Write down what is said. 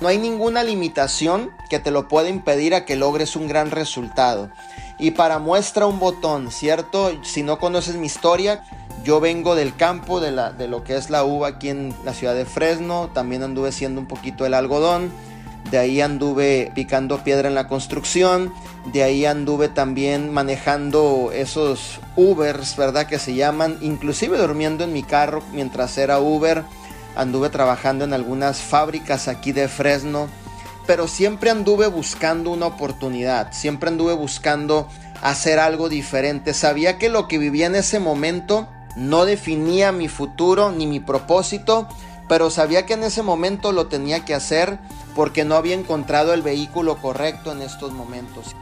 No hay ninguna limitación que te lo pueda impedir a que logres un gran resultado. Y para muestra un botón, ¿cierto? Si no conoces mi historia, yo vengo del campo de, la, de lo que es la uva aquí en la ciudad de Fresno. También anduve siendo un poquito el algodón. De ahí anduve picando piedra en la construcción. De ahí anduve también manejando esos Ubers, ¿verdad? Que se llaman. Inclusive durmiendo en mi carro mientras era Uber. Anduve trabajando en algunas fábricas aquí de Fresno pero siempre anduve buscando una oportunidad, siempre anduve buscando hacer algo diferente. Sabía que lo que vivía en ese momento no definía mi futuro ni mi propósito, pero sabía que en ese momento lo tenía que hacer porque no había encontrado el vehículo correcto en estos momentos.